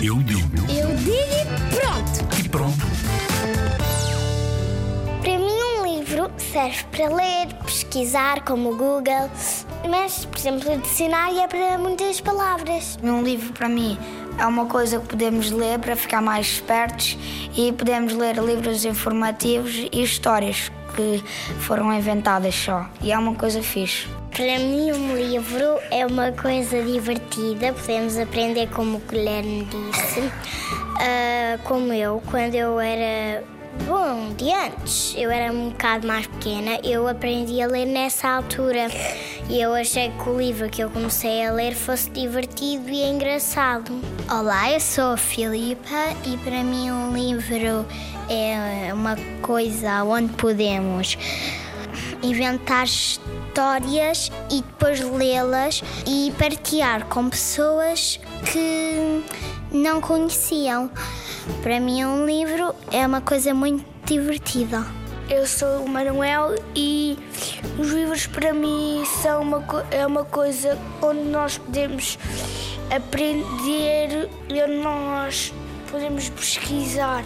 Eu digo. Eu digo e pronto. E pronto. Para mim, um livro serve para ler, pesquisar, como o Google, mas, por exemplo, o dicionário é para muitas palavras. Um livro para mim é uma coisa que podemos ler para ficar mais espertos e podemos ler livros informativos e histórias que foram inventadas só. E é uma coisa fixe. Para mim, um livro é uma coisa divertida, podemos aprender como o Guilherme disse. Ah, como eu, quando eu era. Bom, de antes, eu era um bocado mais pequena, eu aprendi a ler nessa altura. E eu achei que o livro que eu comecei a ler fosse divertido e engraçado. Olá, eu sou a Filipa e para mim um livro é uma coisa onde podemos inventar histórias e depois lê-las e partilhar com pessoas que não conheciam. Para mim, um livro é uma coisa muito divertida. Eu sou o Manuel e os livros para mim são uma, é uma coisa onde nós podemos aprender e onde nós podemos pesquisar.